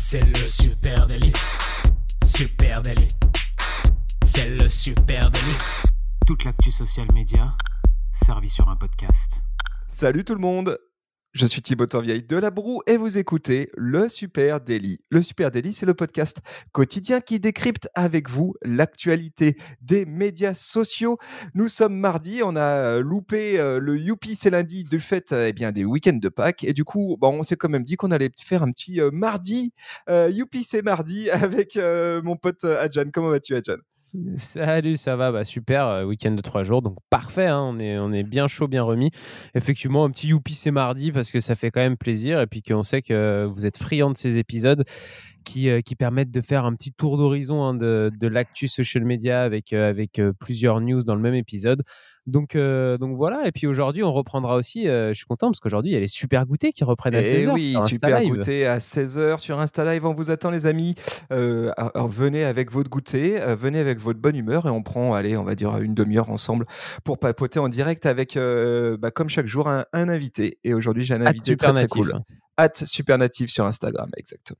C'est le super délit. Super délit. C'est le super délit. Toute l'actu social média servie sur un podcast. Salut tout le monde je suis Thibaut Torvieille de La Broue et vous écoutez le Super Daily. Le Super Daily, c'est le podcast quotidien qui décrypte avec vous l'actualité des médias sociaux. Nous sommes mardi, on a euh, loupé euh, le Youpi, c'est lundi du fait euh, eh bien, des week-ends de Pâques. Et du coup, bon, on s'est quand même dit qu'on allait faire un petit mardi. Youpi, c'est mardi avec mon pote Adjan. Comment vas-tu, Adjan? Salut, ça va? Bah, Super, euh, week-end de trois jours, donc parfait, hein, on, est, bien chaud, bien remis. Effectivement, un petit youpi c'est mardi parce que ça fait quand même plaisir et puis qu'on sait que vous êtes friand de ces épisodes qui, euh, qui permettent de faire un petit tour d'horizon hein, de, l'actu social media avec, euh, avec plusieurs news dans le même épisode. Donc, euh, donc voilà. Et puis aujourd'hui, on reprendra aussi. Euh, je suis content parce qu'aujourd'hui, il y a les super goûters qui reprennent à 16h. Eh oui, super goûter à 16h sur Insta Live. On vous attend, les amis. Euh, venez avec votre goûter, venez avec votre bonne humeur et on prend, allez, on va dire une demi-heure ensemble pour papoter en direct avec, bah, comme chaque jour, un, invité. Et aujourd'hui, j'ai un invité très, très cool. At Super Native sur Instagram, exactement.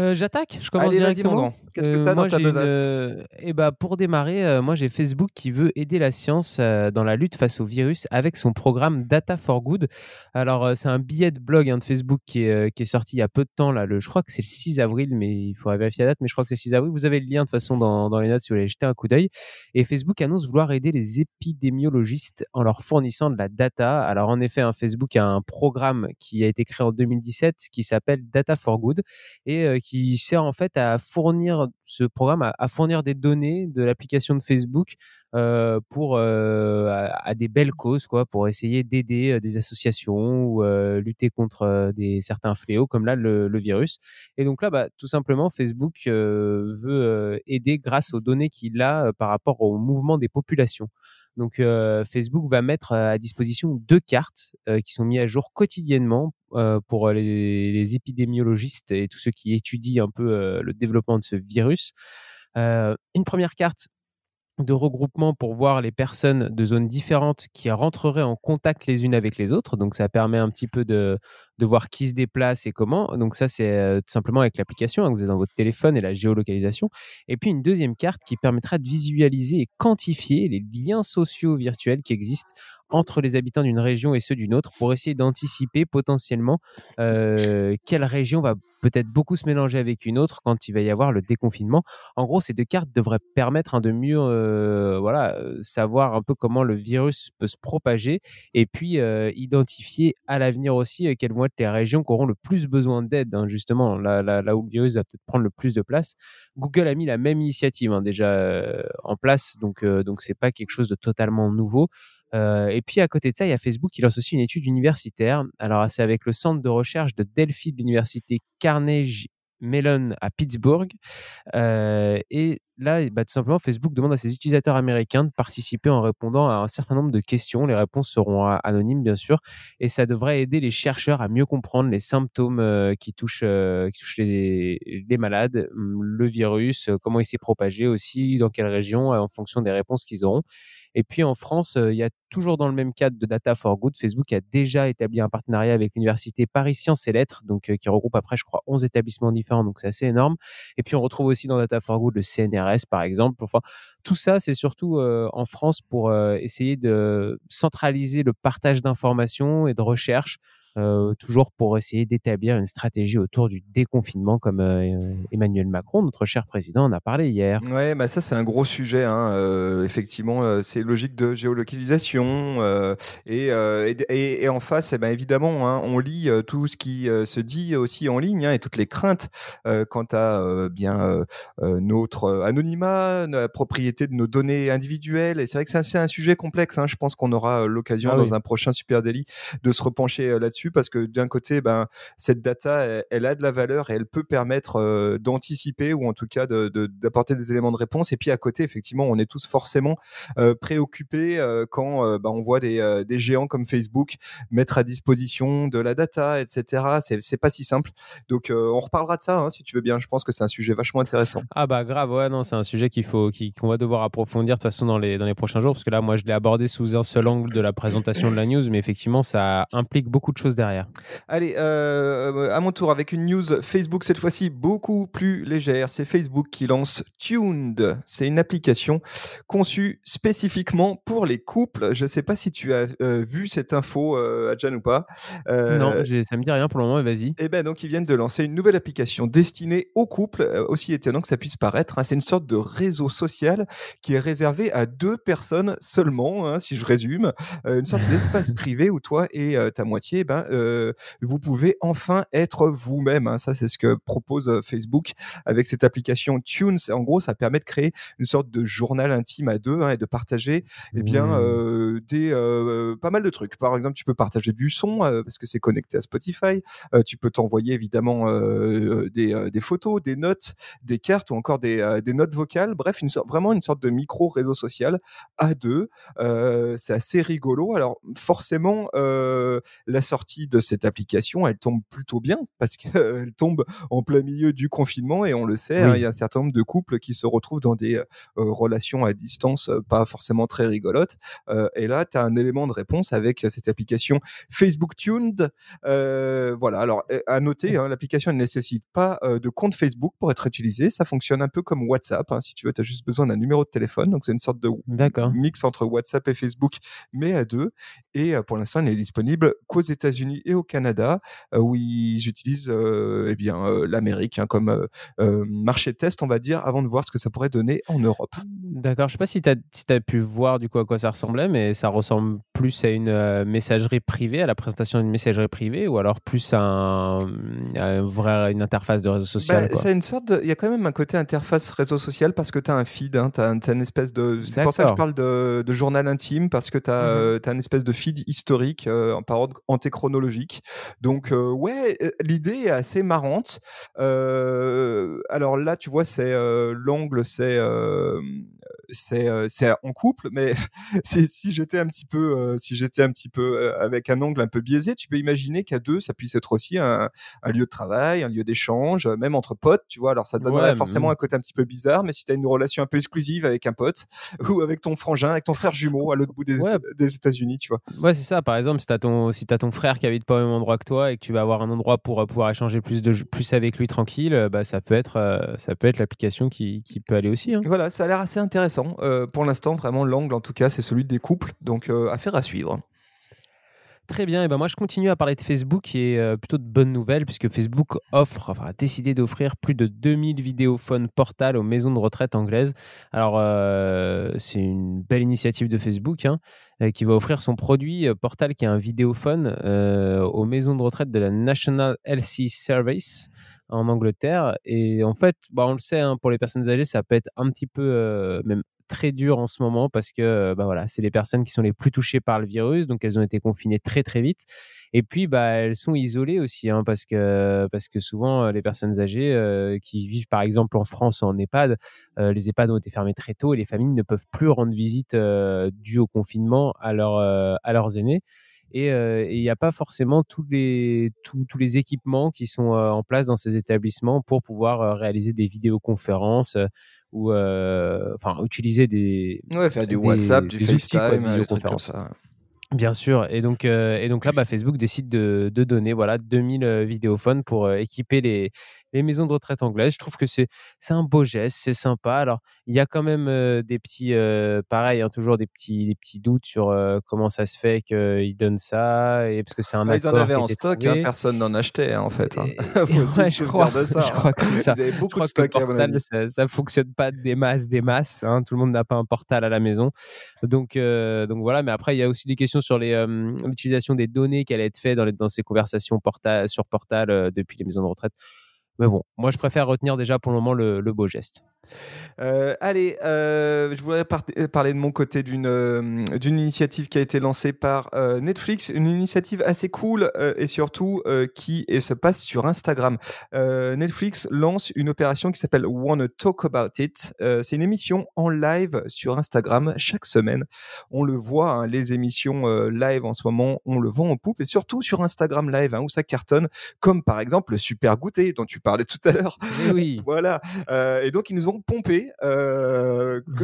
Euh, j'attaque, je commence directement. Qu'est-ce que tu as dans ta besace eh bah, Pour démarrer, euh, moi j'ai Facebook qui veut aider la science euh, dans la lutte face au virus avec son programme Data for Good. Alors c'est un billet de blog hein, de Facebook qui est, qui est, sorti il y a peu de temps, là, le, je crois que c'est le 6 avril, mais il faudrait vérifier la date, mais je crois que c'est le 6 avril. Vous avez le lien de toute façon dans, dans les notes si vous voulez jeter un coup d'œil. Et Facebook annonce vouloir aider les épidémiologistes en leur fournissant de la data. Alors en effet, hein, Facebook a un programme qui a été créé en 2017 qui s'appelle Data for Good et qui sert en fait à fournir ce programme, à, fournir des données de l'application de Facebook euh, pour euh, à, des belles causes, quoi, pour essayer d'aider euh, des associations ou lutter contre des certains fléaux comme là le, virus. Et donc là, bah, tout simplement, Facebook veut aider grâce aux données qu'il a par rapport au mouvement des populations. Donc Facebook va mettre à disposition deux cartes qui sont mises à jour quotidiennement pour les, épidémiologistes et tous ceux qui étudient un peu le développement de ce virus. une première carte de regroupement pour voir les personnes de zones différentes qui rentreraient en contact les unes avec les autres. Donc ça permet un petit peu de, de voir qui se déplace et comment. Donc ça, c'est euh, tout simplement avec l'application, hein, vous êtes dans votre téléphone et la géolocalisation. Et puis une deuxième carte qui permettra de visualiser et quantifier les liens sociaux virtuels qui existent entre les habitants d'une région et ceux d'une autre pour essayer d'anticiper potentiellement euh, quelle région va peut-être beaucoup se mélanger avec une autre quand il va y avoir le déconfinement. En gros, ces deux cartes devraient permettre hein, de mieux euh, voilà, savoir un peu comment le virus peut se propager et puis identifier à l'avenir aussi quelles vont être les régions qui auront le plus besoin d'aide, hein, justement, là, où le virus va peut-être prendre le plus de place. Google a mis la même initiative hein, déjà euh, en place, donc euh, donc c'est pas quelque chose de totalement nouveau. Euh, et puis à côté de ça, il y a Facebook qui lance aussi une étude universitaire. Alors c'est avec le centre de recherche de Delphi de l'université Carnegie Mellon à Pittsburgh. et là, bah, tout simplement, Facebook demande à ses utilisateurs américains de participer en répondant à un certain nombre de questions. Les réponses seront anonymes, bien sûr, et ça devrait aider les chercheurs à mieux comprendre les symptômes euh, qui touchent, euh, qui touchent les, les, malades, hum, le virus, euh, comment il s'est propagé aussi, dans quelle région, en fonction des réponses qu'ils auront. Et puis en France, il y a toujours dans le même cadre de Data for Good, Facebook a déjà établi un partenariat avec l'université Paris Sciences et Lettres, donc qui regroupe après, je crois, 11 établissements différents, donc c'est assez énorme. Et puis on retrouve aussi dans Data for Good le CNRS par exemple. Enfin, tout ça, c'est surtout euh, en France pour euh, essayer de centraliser le partage d'informations et de recherche euh, toujours pour essayer d'établir une stratégie autour du déconfinement, comme euh, Emmanuel Macron, notre cher président, en a parlé hier. Ouais, bah ça c'est un gros sujet. Hein. Euh, effectivement, c'est logique de géolocalisation et, et, et, en face, eh ben, évidemment, hein, on lit tout ce qui se dit aussi en ligne hein, et toutes les craintes quant à bien notre anonymat, la propriété de nos données individuelles. Et c'est vrai que c'est un, sujet complexe. Je pense qu'on aura l'occasion ah dans un prochain Super Daily de se repencher là-dessus parce que d'un côté, ben, cette data, elle, a de la valeur et elle peut permettre euh, d'anticiper ou en tout cas d'apporter des éléments de réponse. Et puis à côté, effectivement, on est tous forcément euh, préoccupés euh, quand ben, on voit des, géants comme Facebook mettre à disposition de la data, etc. C'est pas si simple. Donc on reparlera de ça hein, si tu veux bien. Je pense que c'est un sujet vachement intéressant. Ah bah grave, ouais, non, c'est un sujet qu'il faut qu'on va devoir approfondir de toute façon dans les prochains jours parce que là, moi, je l'ai abordé sous un seul angle de la présentation de la news, mais effectivement, ça implique beaucoup de choses chose derrière. Allez, euh, à mon tour avec une news Facebook cette fois-ci beaucoup plus légère. C'est Facebook qui lance Tuned. C'est une application conçue spécifiquement pour les couples. Je ne sais pas si tu as euh, vu cette info, euh, Adjan, ou pas. non, ça me dit rien pour le moment. Vas-y. Eh ben donc ils viennent de lancer une nouvelle application destinée aux couples. aussi étonnant que ça puisse paraître, hein. c'est une sorte de réseau social qui est réservé à deux personnes seulement, hein, si je résume, une sorte d'espace privé où toi et ta moitié, ben vous pouvez enfin être vous-même. Hein. Ça, c'est ce que propose euh, Facebook avec cette application Tunes. En gros, ça permet de créer une sorte de journal intime à deux hein, et de partager eh bien, mmh. euh, des, euh, pas mal de trucs. Par exemple, tu peux partager du son parce que c'est connecté à Spotify. tu peux t'envoyer évidemment des, des, photos, des notes, des cartes ou encore des, des notes vocales. Bref, une sorte, vraiment une sorte de micro réseau social à deux. c'est assez rigolo. Alors forcément, la sortie de cette application, elle tombe plutôt bien parce qu'elle tombe en plein milieu du confinement et on le sait, hein, il y a un certain nombre de couples qui se retrouvent dans des euh, relations à distance euh, pas forcément très rigolotes. Euh, et là, tu as un élément de réponse avec cette application Facebook Tuned. voilà, alors à noter, hein, l'application ne nécessite pas de compte Facebook pour être utilisée. Ça fonctionne un peu comme WhatsApp. Hein. si tu veux, tu as juste besoin d'un numéro de téléphone. Donc c'est une sorte de mix entre WhatsApp et Facebook, mais à deux. Et pour l'instant, elle n'est disponible qu'aux États-Unis et au Canada, où ils utilisent eh bien l'Amérique hein, comme marché de test, on va dire, avant de voir ce que ça pourrait donner en Europe. D'accord. Je ne sais pas si tu as, si as, pu voir du coup à quoi ça ressemblait, mais ça ressemble plus à une messagerie privée, à la présentation d'une messagerie privée, ou alors plus à, un, vrai, une interface de réseau social. Bah, c'est une sorte Il y a quand même un côté interface réseau social parce que tu as un feed, hein, tu as, une espèce de. C'est pour ça que je parle de, de journal intime, parce que tu as, mmh as, une espèce de feed historique par ordre Donc, ouais, l'idée est assez marrante. alors là, tu vois, c'est l'angle, c'est c'est c'est en couple, mais si j'étais un petit peu si j'étais un petit peu avec un angle un peu biaisé, tu peux imaginer qu'à deux, ça puisse être aussi un, un lieu de travail, un lieu d'échange, même entre potes, tu vois. Alors ça donnerait forcément mmh. un côté un petit peu bizarre, mais si tu as une relation un peu exclusive avec un pote ou avec ton frangin, avec ton frère jumeau à l'autre bout des, des États-Unis, tu vois. Ouais, c'est ça. Par exemple, si tu as ton si as ton frère qui habite pas au même endroit que toi et que tu vas avoir un endroit pour pouvoir échanger plus de plus avec lui tranquille, bah ça peut être ça peut être l'application qui, qui, peut aller aussi. Hein. Voilà, ça a l'air assez intéressant. Euh, pour l'instant, vraiment, l'angle, en tout cas, c'est celui des couples. Donc, euh, affaire à suivre. Très bien, et ben moi je continue à parler de Facebook et euh, plutôt de bonnes nouvelles puisque Facebook offre, enfin, a décidé d'offrir plus de 2000 vidéophones portales aux maisons de retraite anglaises. Alors c'est une belle initiative de Facebook hein, qui va offrir son produit portal qui est un vidéophone aux maisons de retraite de la National Health Service en Angleterre. Et en fait, bah, on le sait, hein, pour les personnes âgées, ça peut être un petit peu, euh, même très dur en ce moment parce que euh, bah, voilà, c'est les personnes qui sont les plus touchées par le virus, donc elles ont été confinées très très vite. Et puis, bah, elles sont isolées aussi, hein, parce, que, parce que souvent, euh, les personnes âgées qui vivent par exemple en France en EHPAD, les EHPAD ont été fermés très tôt et les familles ne peuvent plus rendre visite dû au confinement à, à leurs aînés et il n'y a pas forcément tous les, tous, tous, les équipements qui sont en place dans ces établissements pour pouvoir réaliser des vidéoconférences ou enfin utiliser des ouais faire du WhatsApp, du FaceTime, des trucs comme ça. Bien sûr. Et donc, et donc là, bah, Facebook décide de, de donner voilà, 2000 vidéophones pour équiper les, les maisons de retraite anglaises. Je trouve que c'est un beau geste, c'est sympa. Alors, il y a quand même des petits, pareil, hein, toujours des petits, des petits doutes sur comment ça se fait qu'ils donnent ça, et parce que c'est un bah, Ils en avaient en stock, hein, personne n'en achetait hein, en fait. je, crois, je crois que c'est ça. Beaucoup de stock. ça, ça fonctionne pas des masses, des masses. tout le monde n'a pas un portal à la maison, donc donc voilà. Mais après, il y a aussi des questions sur l'utilisation des données qui allaient être faites dans, dans ces conversations porta sur portal depuis les maisons de retraite. Mais bon, moi je préfère retenir déjà pour le moment le, beau geste. Euh, allez, euh, je voudrais euh, parler de mon côté d'une d'une initiative qui a été lancée par Netflix, une initiative assez cool et surtout qui et se passe sur Instagram. Netflix lance une opération qui s'appelle Wanna Talk About It. C'est une émission en live sur Instagram chaque semaine. On le voit, hein, les émissions live en ce moment, on le vend en poupe et surtout sur Instagram Live hein, où ça cartonne, comme par exemple le Super Goûter dont tu parlais tout à l'heure. Eh oui. voilà. et donc ils nous ont pompé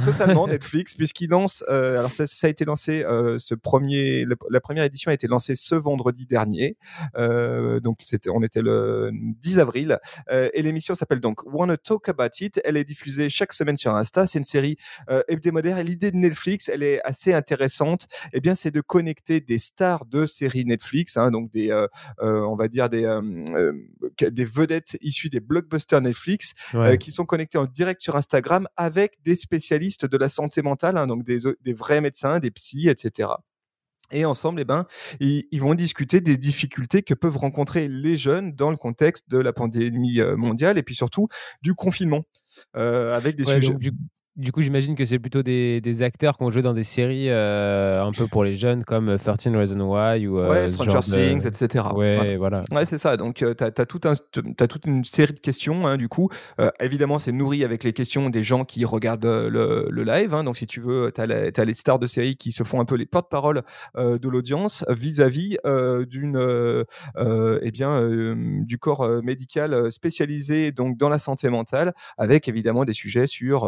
totalement Netflix puisqu'il lance. alors ça, ça, a été lancé ce premier, la première édition a été lancée ce vendredi dernier. donc c'était, on était le 10 avril et l'émission s'appelle donc Wanna Talk About It. Elle est diffusée chaque semaine sur Insta. C'est une série hebdomadaire et l'idée de Netflix, elle est assez intéressante. Eh bien, c'est de connecter des stars de séries Netflix, hein, donc des, on va dire des des vedettes issues des blockbusters Netflix qui sont connectés en direct sur Instagram avec des spécialistes de la santé mentale, hein, donc des, des vrais médecins, des psys, etc. Et ensemble, eh ben, ils, vont discuter des difficultés que peuvent rencontrer les jeunes dans le contexte de la pandémie mondiale et puis surtout du confinement, avec des sujets. Du coup, j'imagine que c'est plutôt des, des, acteurs qui ont joué dans des séries euh, un peu pour les jeunes comme 13 Reasons Why ou euh, ouais, Stranger Things, etc. Ouais, voilà. Ouais, c'est ça. Donc, euh, tu as, as, toute une série de questions. Hein, du coup, évidemment, c'est nourri avec les questions des gens qui regardent le, le live. Hein, donc, si tu veux, tu as, les stars de séries qui se font un peu les porte-parole de l'audience vis-à-vis d'une, eh bien, du corps médical spécialisé donc dans la santé mentale, avec évidemment des sujets sur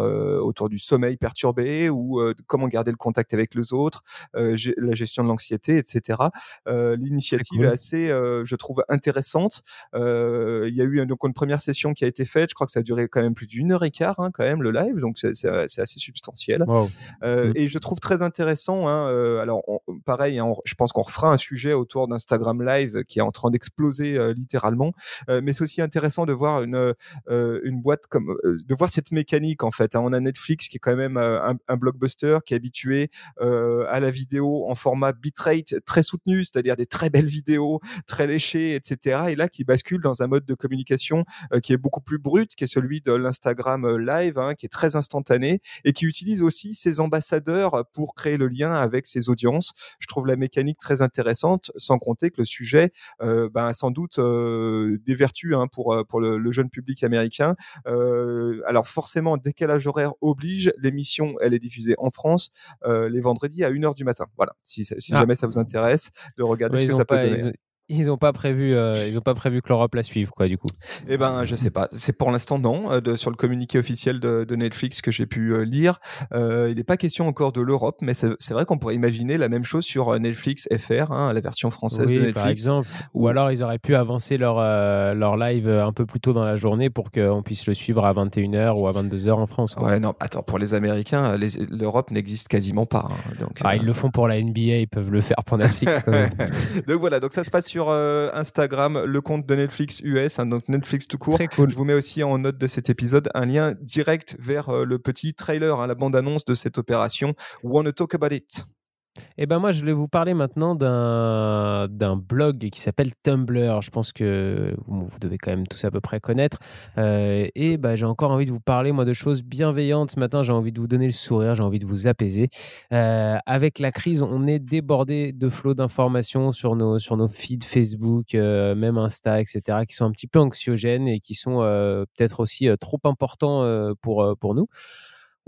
autour du sommeil perturbé ou comment garder le contact avec les autres, la gestion de l'anxiété, etc. L'initiative est, assez, je trouve, intéressante. Il y a eu donc une première session qui a été faite. Je crois que ça a duré quand même plus d'une heure et quart, hein, quand même, le live. Donc c'est assez substantiel. Mmh. Et je trouve très intéressant. Hein, alors pareil, hein, je pense qu'on refera un sujet autour d'Instagram Live qui est en train d'exploser littéralement. mais c'est aussi intéressant de voir une, une boîte comme de voir cette mécanique en fait. On a Netflix qui est quand même euh, un, blockbuster, qui est habitué euh, à la vidéo en format bitrate très soutenu, c'est-à-dire des très belles vidéos, très léchées, etc. Et là, qui bascule dans un mode de communication euh, qui est beaucoup plus brut, qui est celui de l'Instagram Live, hein, qui est très instantané et qui utilise aussi ses ambassadeurs pour créer le lien avec ses audiences. Je trouve la mécanique très intéressante, sans compter que le sujet, euh, ben, sans doute des vertus hein, pour pour le, jeune public américain. alors forcément, décalage horaire oblige, l'émission, elle est diffusée en France euh, les vendredis à 1h du matin. Voilà, si, si ah. jamais ça vous intéresse de regarder ce que ça peut donner ils n'ont pas prévu, euh, ils ont pas prévu que l'Europe la suive, quoi, du coup. Eh ben, je sais pas. C'est pour l'instant non. Euh, de, sur le communiqué officiel de, de Netflix que j'ai pu euh, lire, il n'est pas question encore de l'Europe, mais c'est vrai qu'on pourrait imaginer la même chose sur Netflix FR, hein, la version française de Netflix. Par exemple. Ou alors ils auraient pu avancer leur leur live un peu plus tôt dans la journée pour qu'on puisse le suivre à 21h ou à 22h en France. Quoi. Ouais, non. Attends, pour les Américains, l'Europe n'existe quasiment pas. Hein, donc, ah, ils le font pour la NBA, ils peuvent le faire pour Netflix. Quand même. donc voilà. Donc ça se passe sur sur euh, Instagram le compte de Netflix US, hein, donc Netflix tout court. Je vous mets aussi en note de cet épisode un lien direct vers euh, le petit trailer, hein, la bande-annonce de cette opération Wanna Talk About It. Eh ben moi, je vais vous parler maintenant d'un blog qui s'appelle Tumblr. Je pense que vous, devez quand même tous à peu près connaître. Euh, et ben, j'ai encore envie de vous parler moi de choses bienveillantes. Ce matin, j'ai envie de vous donner le sourire, j'ai envie de vous apaiser. Euh, avec la crise, on est débordé de flots d'informations sur nos, sur nos feeds Facebook, euh, même Insta, etc., qui sont un petit peu anxiogènes et qui sont peut-être aussi trop importants pour, pour nous.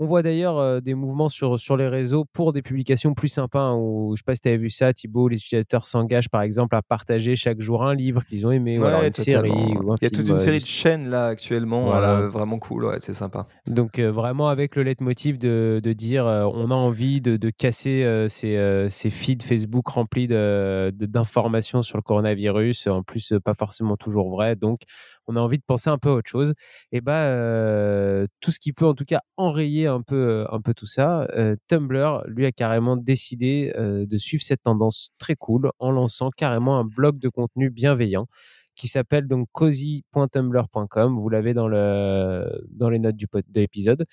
On voit d'ailleurs des mouvements sur, sur les réseaux pour des publications plus sympas. Hein, où, je ne sais pas si tu avais vu ça, Thibaut, les utilisateurs s'engagent par exemple à partager chaque jour un livre qu'ils ont aimé, ou alors une série. Ou un Il y a toute une série de chaînes là actuellement, vraiment cool, ouais, c'est sympa. Donc vraiment avec le leitmotiv de, de dire on a envie de, de casser ces, ces, feeds Facebook remplis d'informations sur le coronavirus, en plus pas forcément toujours vrai. Donc on a envie de penser un peu à autre chose. Et bah, euh, tout ce qui peut en tout cas enrayer un peu, euh, un peu tout ça, euh, Tumblr, lui, a carrément décidé de suivre cette tendance très cool en lançant carrément un blog de contenu bienveillant qui s'appelle donc cozy.tumblr.com. Vous l'avez dans, le, dans les notes du, de l'épisode.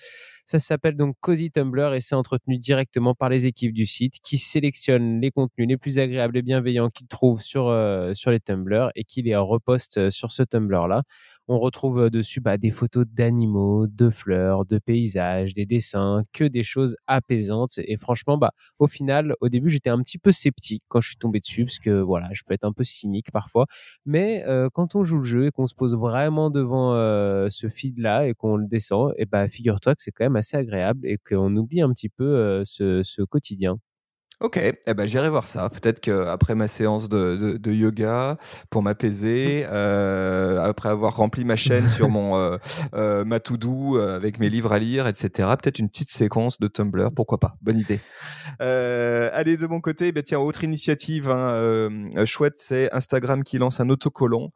Ça s'appelle donc Cozy Tumblr et c'est entretenu directement par les équipes du site qui sélectionnent les contenus les plus agréables et bienveillants qu'ils trouvent sur, euh, sur les Tumblr et qui les repostent euh, sur ce Tumblr-là on retrouve euh, dessus bah, des photos d'animaux, de fleurs, de paysages, des dessins, que des choses apaisantes. Et franchement, bah, au final, au début, j'étais un petit peu sceptique quand je suis tombé dessus, parce que voilà, je peux être un peu cynique parfois. Mais euh, quand on joue le jeu et qu'on se pose vraiment devant euh, ce feed-là et qu'on le descend, et bah, figure-toi que c'est quand même assez agréable et qu'on oublie un petit peu ce quotidien. Ok, eh ben, j'irai voir ça. Peut-être qu'après ma séance de, de, yoga, pour m'apaiser, euh, après avoir rempli ma chaîne sur mon ma to-do avec mes livres à lire, etc. Peut-être une petite séquence de Tumblr, pourquoi pas Bonne idée. allez, de mon côté, ben, tiens, autre initiative hein, chouette, c'est Instagram qui lance un autocollant,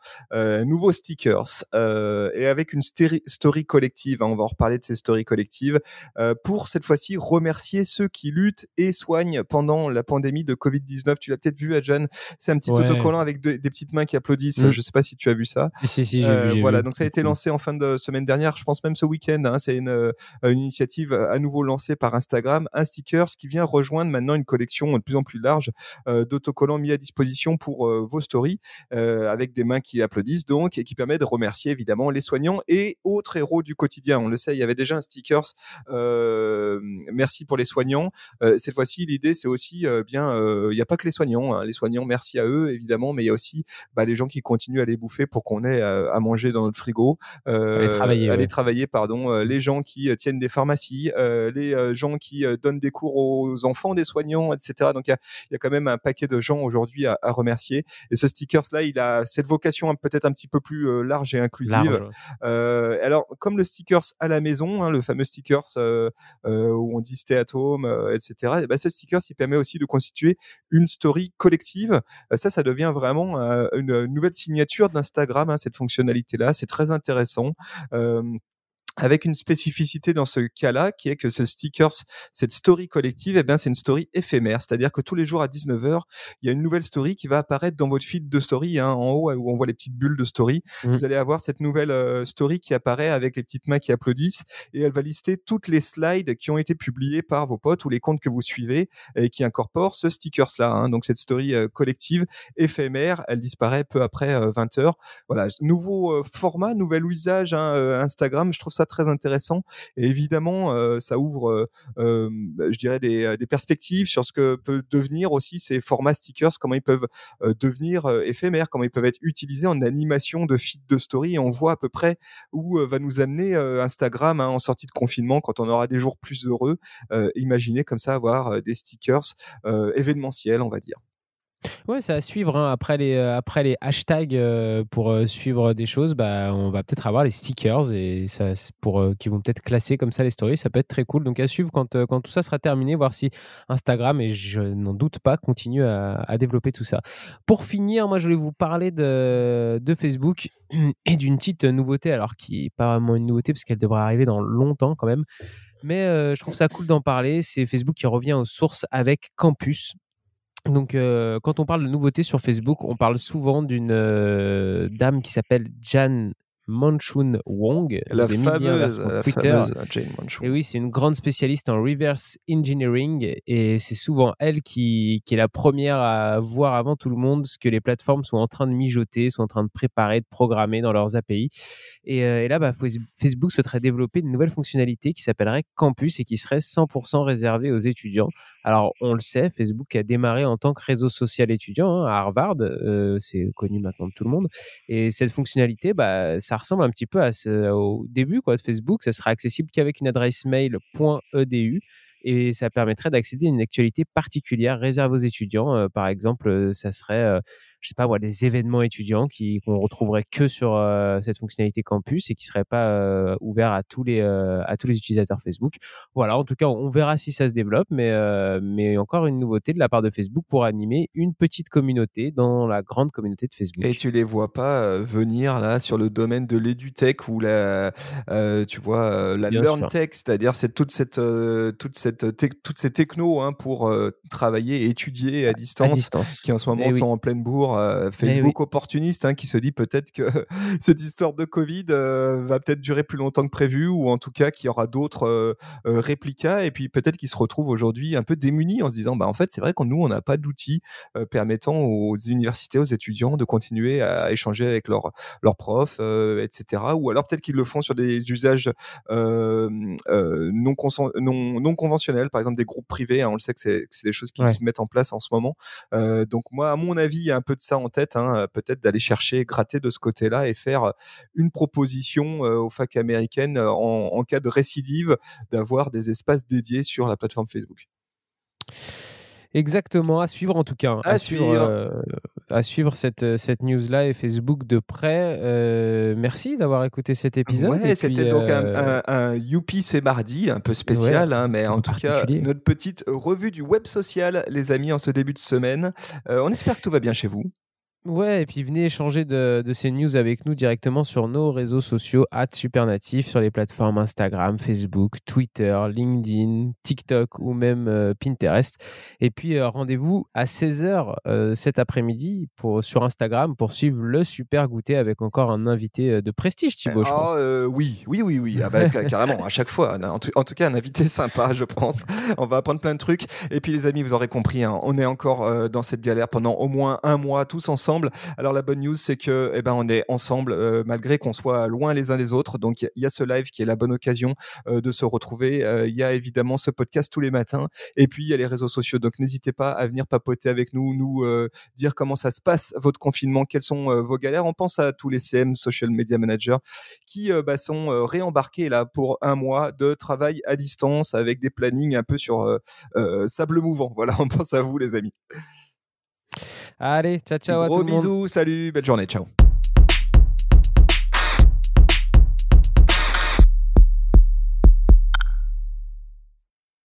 nouveau stickers, et avec une story collective. Hein, on va en reparler de ces stories collectives pour cette fois-ci remercier ceux qui luttent et soignent pendant la pandémie de Covid-19. Tu l'as peut-être vu, Adjan. C'est un petit autocollant avec des petites mains qui applaudissent. Mm. Je ne sais pas si tu as vu ça. Si, si, j'ai vu, Voilà, donc ça a été lancé en fin de semaine dernière. Je pense même ce week-end. Hein, c'est une, une, initiative à nouveau lancée par Instagram. Un stickers qui vient rejoindre maintenant une collection de plus en plus large d'autocollants mis à disposition pour vos stories avec des mains qui applaudissent donc et qui permet de remercier évidemment les soignants et autres héros du quotidien. On le sait, il y avait déjà un stickers. merci pour les soignants. cette fois-ci, l'idée c'est aussi bien, il n'y a pas que les soignants. Hein. Les soignants, merci à eux évidemment, mais il y a aussi bah, les gens qui continuent à les bouffer pour qu'on ait à manger dans notre frigo. aller travailler, aller travailler, pardon. les gens qui tiennent des pharmacies, les gens qui donnent des cours aux enfants des soignants, etc. Donc il y a, quand même un paquet de gens aujourd'hui à, remercier. Et ce stickers là, il a cette vocation peut-être un petit peu plus large et inclusive. alors comme le stickers à la maison, hein, le fameux stickers où on dit stay at home, etc. Et ben, ce stickers, il permet aussi de constituer une story collective. ça, ça devient vraiment une, nouvelle signature d'Instagram, hein, cette fonctionnalité-là. C'est très intéressant avec une spécificité dans ce cas-là, qui est que ce stickers, cette story collective, eh bien, c'est une story éphémère. C'est-à-dire que tous les jours à 19h, il y a une nouvelle story qui va apparaître dans votre feed de story, hein, en haut, où on voit les petites bulles de story. Mmh. Vous allez avoir cette nouvelle euh, story qui apparaît avec les petites mains qui applaudissent et elle va lister toutes les slides qui ont été publiées par vos potes ou les comptes que vous suivez et qui incorporent ce stickers-là. Hein. Donc, cette story euh, collective éphémère, elle disparaît peu après 20h. Euh, voilà. Nouveau format, nouvel usage, hein, Instagram. Je trouve ça très intéressant. Et évidemment, euh, ça ouvre, euh, euh, je dirais, des, perspectives sur ce que peut devenir aussi ces formats stickers, comment ils peuvent devenir éphémères, comment ils peuvent être utilisés en animation de feed de story. Et on voit à peu près où va nous amener Instagram hein, en sortie de confinement quand on aura des jours plus heureux. imaginez comme ça avoir des stickers événementiels, on va dire. Ouais, c'est à suivre. Hein. Après, les, euh, après les hashtags euh, pour euh, suivre des choses, bah, on va peut-être avoir les stickers et qui vont peut-être classer comme ça les stories. Ça peut être très cool. Donc à suivre quand, tout ça sera terminé, voir si Instagram, et je n'en doute pas, continue à, à, développer tout ça. Pour finir, moi, je voulais vous parler de, de Facebook et d'une petite nouveauté, alors qui n'est pas vraiment une nouveauté parce qu'elle devrait arriver dans longtemps quand même. Mais je trouve ça cool d'en parler. C'est Facebook qui revient aux sources avec Campus. Donc, euh, quand on parle de nouveautés sur Facebook, on parle souvent d'une euh, dame qui s'appelle Jan Manchun Wong. La fameuse, la fameuse Jane Et oui, c'est une grande spécialiste en reverse engineering et c'est souvent elle qui, qui, est la première à voir avant tout le monde ce que les plateformes sont en train de mijoter, sont en train de préparer, de programmer dans leurs API. Et, euh, et là, bah, Facebook souhaiterait développer une nouvelle fonctionnalité qui s'appellerait Campus et qui serait 100% réservée aux étudiants. Alors, on le sait, Facebook a démarré en tant que réseau social étudiant hein, à Harvard, euh, c'est connu maintenant de tout le monde. Et cette fonctionnalité, bah, ça ressemble un petit peu à au début quoi, de Facebook. Ça sera accessible qu'avec une adresse mail .edu et ça permettrait d'accéder à une actualité particulière réservée aux étudiants. Euh, par exemple, euh, ça serait euh, je sais pas moi, des événements étudiants qui qu'on retrouverait que sur euh, cette fonctionnalité campus et qui serait pas euh, ouvert à tous les euh, à tous les utilisateurs Facebook. Voilà, en tout cas, on verra si ça se développe, mais mais encore une nouveauté de la part de Facebook pour animer une petite communauté dans la grande communauté de Facebook. Et tu les vois pas venir là sur le domaine de l'edutech ou la tu vois la learntech, c'est-à-dire c'est toute cette toute cette toutes ces technos hein, pour travailler et étudier à distance, qui en ce moment eh sont en pleine bourre euh, eh Facebook opportuniste hein, qui se dit peut-être que cette histoire de Covid euh, va peut-être durer plus longtemps que prévu ou en tout cas qu'il y aura d'autres euh, réplicas et puis peut-être qu'ils se retrouvent aujourd'hui un peu démunis en se disant bah en fait c'est vrai qu'en nous on n'a pas d'outils permettant aux universités aux étudiants de continuer à échanger avec leurs leurs profs etc ou alors peut-être qu'ils le font sur des usages non, non, non conventionnels par exemple des groupes privés hein, on le sait que c'est des choses qui se mettent en place en ce moment. Donc moi à mon avis il y a un peu de ça en tête, hein, euh, peut-être d'aller chercher, gratter de ce côté-là et faire euh, une proposition euh, aux facs américaines en, cas de récidive d'avoir des espaces dédiés sur la plateforme Facebook. Exactement, à suivre en tout cas. Hein, à, suivre. À suivre cette, cette news-là et Facebook de près. merci d'avoir écouté cet épisode. Ouais, c'était donc un, un, Youpi, c'est mardi, un peu spécial, hein, mais en tout cas, notre petite revue du web social, les amis, en ce début de semaine. on espère que tout va bien chez vous. Ouais, et puis venez échanger de, ces news avec nous directement sur nos réseaux sociaux, Supernatif, sur les plateformes Instagram, Facebook, Twitter, LinkedIn, TikTok ou même euh, Pinterest. Et puis euh, rendez-vous à 16h euh, cet après-midi pour, sur Instagram pour suivre le super goûter avec encore un invité de prestige, Thibaut, je pense. Ah, oui, oui, oui, oui, ah bah, carrément, à chaque fois. En tout, en tout, cas, un invité sympa, je pense. On va apprendre plein de trucs. Et puis les amis, vous aurez compris, hein, on est encore dans cette galère pendant au moins un mois tous ensemble alors la bonne news, c'est que eh ben on est ensemble euh, malgré qu'on soit loin les uns des autres. Donc il y, a ce live qui est la bonne occasion euh, de se retrouver. Euh, il y a évidemment ce podcast tous les matins et puis il y a les réseaux sociaux. Donc n'hésitez pas à venir papoter avec nous, nous dire comment ça se passe votre confinement, quelles sont vos galères? On pense à tous les CM, social media managers, qui bah, sont réembarqués là pour un mois de travail à distance avec des plannings un peu sur sable mouvant. Voilà, on pense à vous les amis. Allez, ciao ciao à. Gros bisous, salut, belle journée, ciao.